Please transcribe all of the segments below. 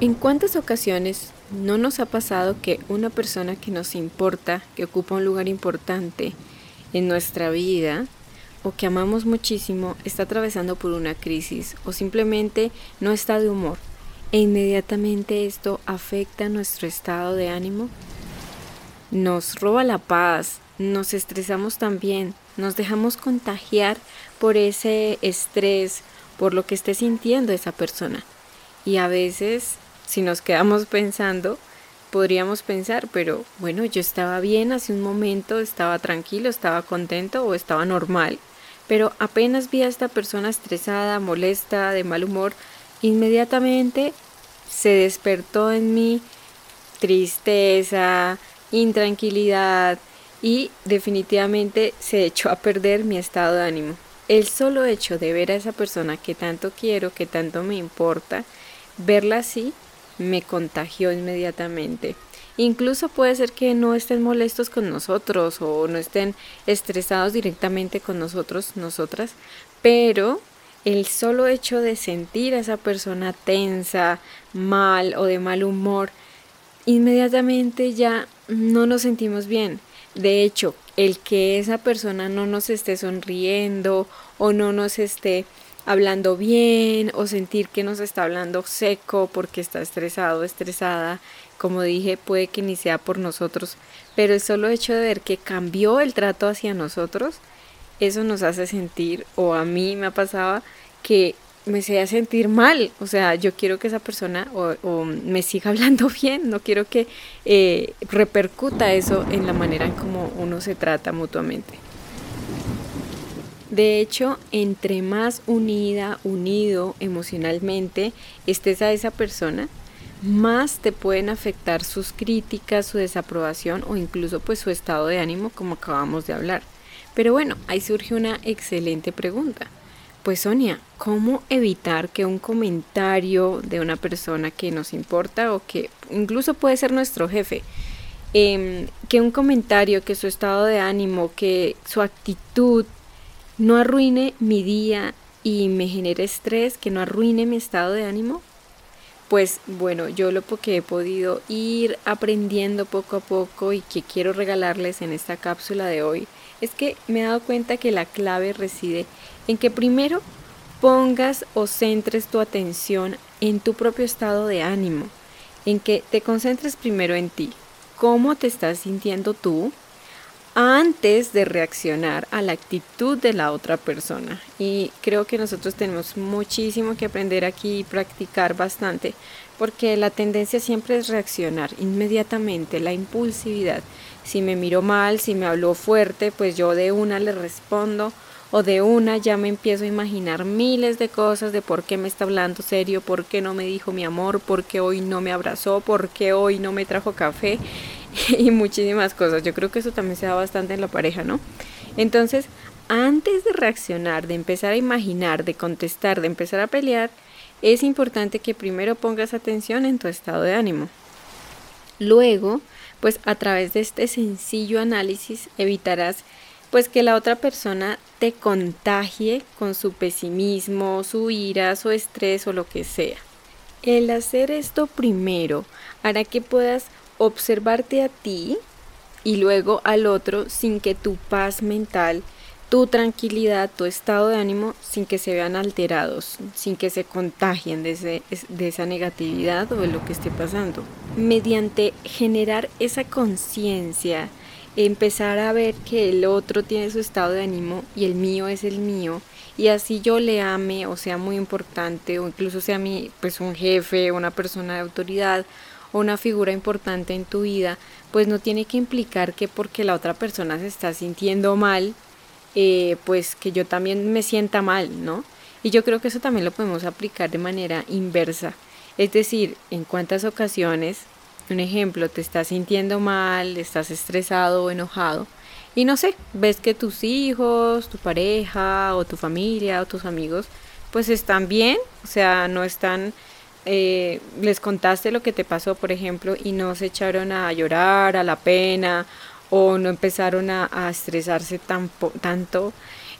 ¿En cuántas ocasiones no nos ha pasado que una persona que nos importa, que ocupa un lugar importante en nuestra vida o que amamos muchísimo, está atravesando por una crisis o simplemente no está de humor? E inmediatamente esto afecta nuestro estado de ánimo. Nos roba la paz, nos estresamos también, nos dejamos contagiar por ese estrés, por lo que esté sintiendo esa persona. Y a veces si nos quedamos pensando, podríamos pensar, pero bueno, yo estaba bien hace un momento, estaba tranquilo, estaba contento o estaba normal, pero apenas vi a esta persona estresada, molesta, de mal humor, inmediatamente se despertó en mí tristeza, intranquilidad y definitivamente se echó a perder mi estado de ánimo. El solo hecho de ver a esa persona que tanto quiero, que tanto me importa, verla así me contagió inmediatamente. Incluso puede ser que no estén molestos con nosotros o no estén estresados directamente con nosotros, nosotras, pero el solo hecho de sentir a esa persona tensa, mal o de mal humor, inmediatamente ya no nos sentimos bien. De hecho, el que esa persona no nos esté sonriendo o no nos esté hablando bien o sentir que nos está hablando seco porque está estresado, estresada. Como dije, puede que ni sea por nosotros, pero el solo hecho de ver que cambió el trato hacia nosotros, eso nos hace sentir, o a mí me pasaba, que me hacía sentir mal. O sea, yo quiero que esa persona o, me siga hablando bien, no quiero que eh, repercuta eso en la manera en cómo uno se trata mutuamente. De hecho, entre más unida, unido emocionalmente estés a esa persona, más te pueden afectar sus críticas, su desaprobación o incluso pues su estado de ánimo como acabamos de hablar. Pero bueno, ahí surge una excelente pregunta. Pues Sonia, ¿cómo evitar que un comentario de una persona que nos importa o que incluso puede ser nuestro jefe, em, que un comentario, que su estado de ánimo, que su actitud no arruine mi día y me genere estrés, que no arruine mi estado de ánimo? Pues bueno, yo lo que he podido ir aprendiendo poco a poco y que quiero regalarles en esta cápsula de hoy es que me he dado cuenta que la clave reside en que primero pongas o centres tu atención en tu propio estado de ánimo, en que te concentres primero en ti, cómo te estás sintiendo tú, antes de reaccionar a la actitud de la otra persona. Y creo que nosotros tenemos muchísimo que aprender aquí y practicar bastante, porque la tendencia siempre es reaccionar inmediatamente, la impulsividad. Si me miro mal, si me habló fuerte, pues yo de una le respondo o de una ya me empiezo a imaginar miles de cosas de por qué me está hablando serio, por qué no me dijo mi amor, por qué hoy no me abrazó, por qué hoy no me trajo café y muchísimas cosas. Yo creo que eso también se da bastante en la pareja, ¿no? Entonces, antes de reaccionar, de empezar a imaginar, de contestar, de empezar a pelear, es importante que primero pongas atención en tu estado de ánimo. Luego, pues a través de este sencillo análisis evitarás pues que la otra persona te contagie con su pesimismo, su ira, su estrés o lo que sea. El hacer esto primero hará que puedas observarte a ti y luego al otro sin que tu paz mental, tu tranquilidad, tu estado de ánimo, sin que se vean alterados, sin que se contagien de, de esa negatividad o de lo que esté pasando. Mediante generar esa conciencia, empezar a ver que el otro tiene su estado de ánimo y el mío es el mío, y así yo le ame o sea muy importante o incluso sea mi pues un jefe, una persona de autoridad o una figura importante en tu vida, pues no tiene que implicar que porque la otra persona se está sintiendo mal, eh, pues que yo también me sienta mal, ¿no? Y yo creo que eso también lo podemos aplicar de manera inversa. Es decir, en cuántas ocasiones, un ejemplo, te estás sintiendo mal, estás estresado o enojado, y no sé, ves que tus hijos, tu pareja o tu familia o tus amigos, pues están bien, o sea, no están eh, les contaste lo que te pasó, por ejemplo, y no se echaron a llorar, a la pena, o no empezaron a, estresarse tan, tanto,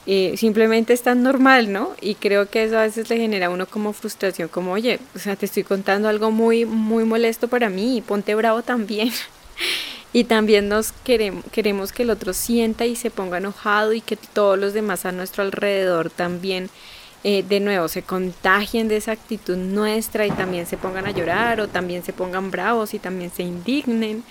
eh, simplemente es tan normal, ¿no? Y creo que eso a veces le genera a uno como frustración, como, oye, o sea, te estoy contando algo muy, muy molesto para mí, ponte bravo también. y también nos queremos, queremos que el otro sienta y se ponga enojado y que todos los demás a nuestro alrededor también eh, de nuevo se contagien de esa actitud nuestra y también se pongan a llorar o también se pongan bravos y también se indignen.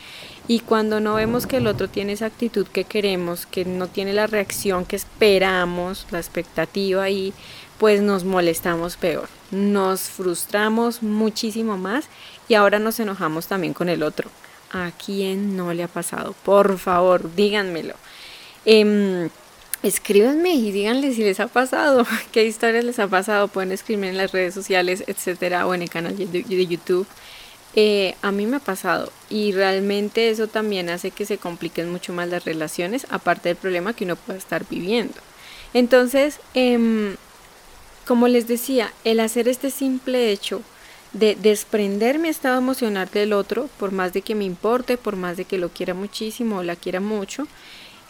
Y cuando no vemos que el otro tiene esa actitud que queremos, que no tiene la reacción que esperamos, la expectativa ahí, pues nos molestamos peor, nos frustramos muchísimo más y ahora nos enojamos también con el otro. ¿A quién no le ha pasado? Por favor, díganmelo. Eh, escríbanme y díganle si les ha pasado, qué historias les ha pasado, pueden escribirme en las redes sociales, etcétera, o en el canal de YouTube. Eh, a mí me ha pasado y realmente eso también hace que se compliquen mucho más las relaciones, aparte del problema que uno puede estar viviendo. Entonces, em, como les decía, el hacer este simple hecho de desprender mi estado emocional del otro, por más de que me importe, por más de que lo quiera muchísimo o la quiera mucho,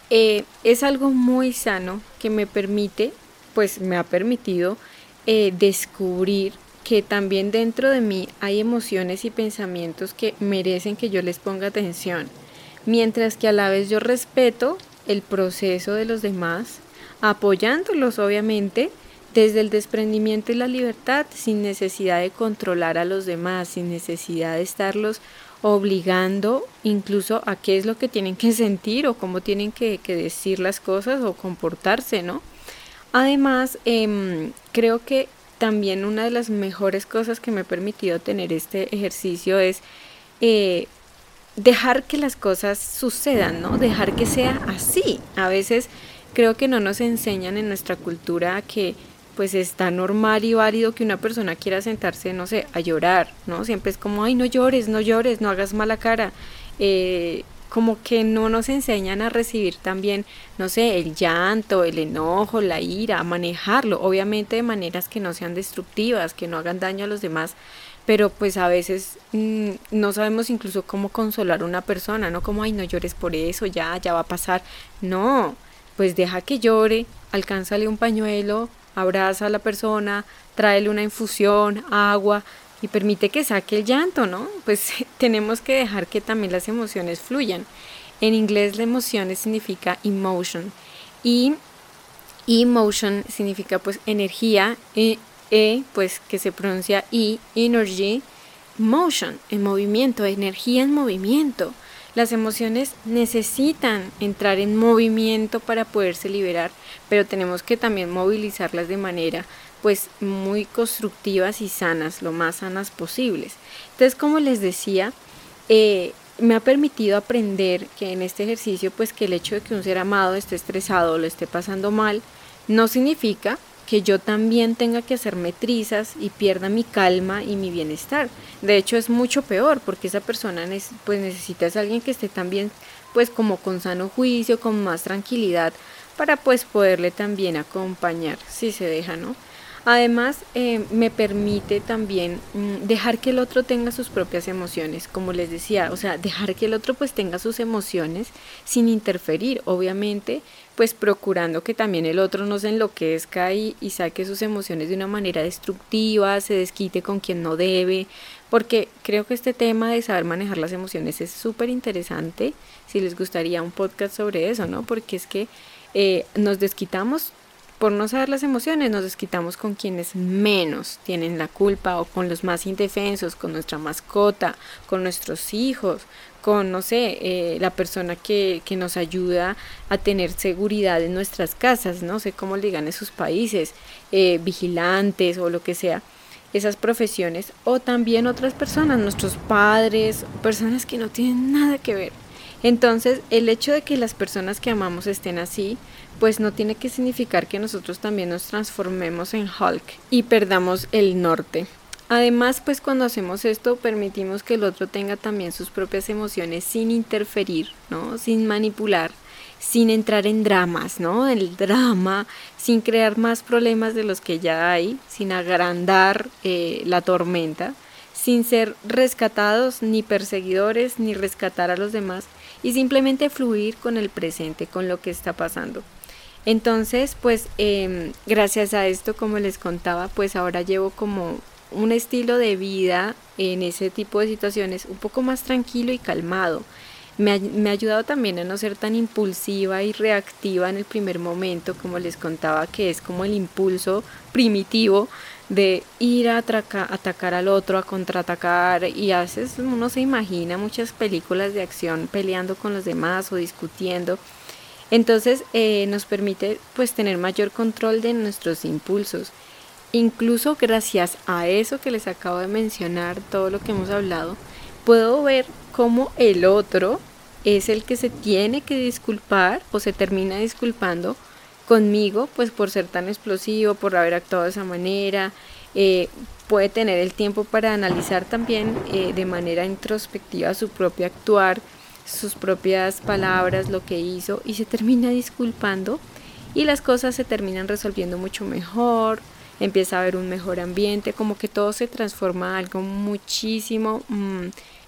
eh, es algo muy sano que me permite, pues me ha permitido eh, descubrir que también dentro de mí hay emociones y pensamientos que merecen que yo les ponga atención, mientras que a la vez yo respeto el proceso de los demás, apoyándolos obviamente desde el desprendimiento y la libertad, sin necesidad de controlar a los demás, sin necesidad de estarlos obligando incluso a qué es lo que tienen que sentir o cómo tienen que, decir las cosas o comportarse, ¿no? Además, em, creo que también una de las mejores cosas que me ha permitido tener este ejercicio es eh, dejar que las cosas sucedan, ¿no? Dejar que sea así. A veces creo que no nos enseñan en nuestra cultura que pues está normal y válido que una persona quiera sentarse, no sé, a llorar, ¿no? Siempre es como, ay, no llores, no llores, no hagas mala cara. Eh, como que no nos enseñan a recibir también, no sé, el llanto, el enojo, la ira, manejarlo, obviamente de maneras que no sean destructivas, que no hagan daño a los demás, pero pues a veces mm, no sabemos incluso cómo consolar a una persona, no como, ay, no llores por eso, ya, ya va a pasar, no, pues deja que llore, alcánzale un pañuelo, abraza a la persona, tráele una infusión, agua y permite que saque el llanto, ¿no? Pues tenemos que dejar que también las emociones fluyan. En inglés la emoción significa emotion y emotion significa pues energía e, e pues que se pronuncia e energy motion en movimiento energía en movimiento las emociones necesitan entrar en movimiento para poderse liberar, pero tenemos que también movilizarlas de manera pues muy constructivas y sanas, lo más sanas posibles. Entonces, como les decía, eh, me ha permitido aprender que en este ejercicio, pues que el hecho de que un ser amado esté estresado o lo esté pasando mal, no significa que yo también tenga que hacerme trizas y pierda mi calma y mi bienestar. De hecho es mucho peor porque esa persona pues necesita es alguien que esté también pues como con sano juicio, con más tranquilidad para pues poderle también acompañar si se deja, ¿no? Además, eh, me permite también mm, dejar que el otro tenga sus propias emociones, como les decía, o sea, dejar que el otro pues tenga sus emociones sin interferir, obviamente, pues procurando que también el otro no se enloquezca y, y saque sus emociones de una manera destructiva, se desquite con quien no debe, porque creo que este tema de saber manejar las emociones es súper interesante, si les gustaría un podcast sobre eso, ¿no? Porque es que eh, nos desquitamos por no saber las emociones nos desquitamos con quienes menos tienen la culpa o con los más indefensos, con nuestra mascota, con nuestros hijos, con, no sé, eh, la persona que, que, nos ayuda a tener seguridad en nuestras casas, no sé cómo le digan esos países, eh, vigilantes o lo que sea, esas profesiones, o también otras personas, nuestros padres, personas que no tienen nada que ver. Entonces, el hecho de que las personas que amamos estén así, pues no tiene que significar que nosotros también nos transformemos en Hulk y perdamos el norte. Además, pues cuando hacemos esto permitimos que el otro tenga también sus propias emociones sin interferir, ¿no? Sin manipular, sin entrar en dramas, ¿no? El drama, sin crear más problemas de los que ya hay, sin agrandar eh, la tormenta, sin ser rescatados ni perseguidores ni rescatar a los demás y simplemente fluir con el presente, con lo que está pasando. Entonces, pues em, gracias a esto, como les contaba, pues ahora llevo como un estilo de vida en ese tipo de situaciones un poco más tranquilo y calmado. Me ha, me ha, ayudado también a no ser tan impulsiva y reactiva en el primer momento, como les contaba, que es como el impulso primitivo de ir a atacar al otro, a contraatacar y haces, uno se imagina muchas películas de acción peleando con los demás o discutiendo entonces eh, nos permite pues tener mayor control de nuestros impulsos. Incluso gracias a eso que les acabo de mencionar, todo lo que hemos hablado, puedo ver cómo el otro es el que se tiene que disculpar o se termina disculpando conmigo pues por ser tan explosivo, por haber actuado de esa manera. Eh, puede tener el tiempo para analizar también eh, de manera introspectiva su propio actuar sus propias palabras, lo que hizo y se termina disculpando y las cosas se terminan resolviendo mucho mejor, empieza a haber un mejor ambiente, como que todo se transforma a algo muchísimo mm,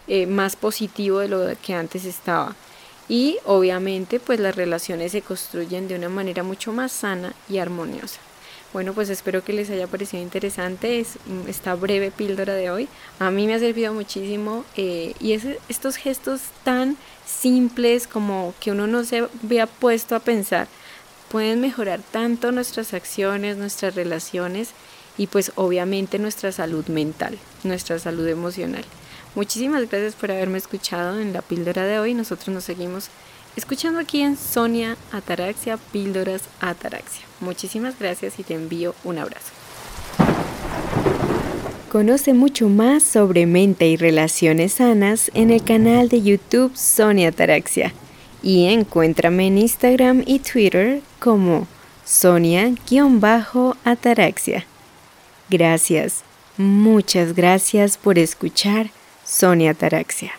eh, más positivo de lo que antes estaba. Y obviamente pues las relaciones se construyen de una manera mucho más sana y armoniosa. Bueno, pues espero que les haya parecido interesante mm, esta breve píldora de hoy. A mí me ha servido muchísimo eh, y es, estos gestos tan simples como que uno no se había puesto a pensar pueden mejorar tanto nuestras acciones, nuestras relaciones y pues obviamente nuestra salud mental, nuestra salud emocional. Muchísimas gracias por haberme escuchado en la píldora de hoy. Nosotros nos seguimos escuchando aquí en Sonia Ataraxia, Píldoras Ataraxia. Muchísimas gracias y te envío un abrazo. Conoce mucho más sobre mente y relaciones sanas en el canal de YouTube Sonia Ataraxia y encuéntrame en Instagram y Twitter como Sonia-Ataraxia. Gracias, muchas gracias por escuchar Sonia Ataraxia.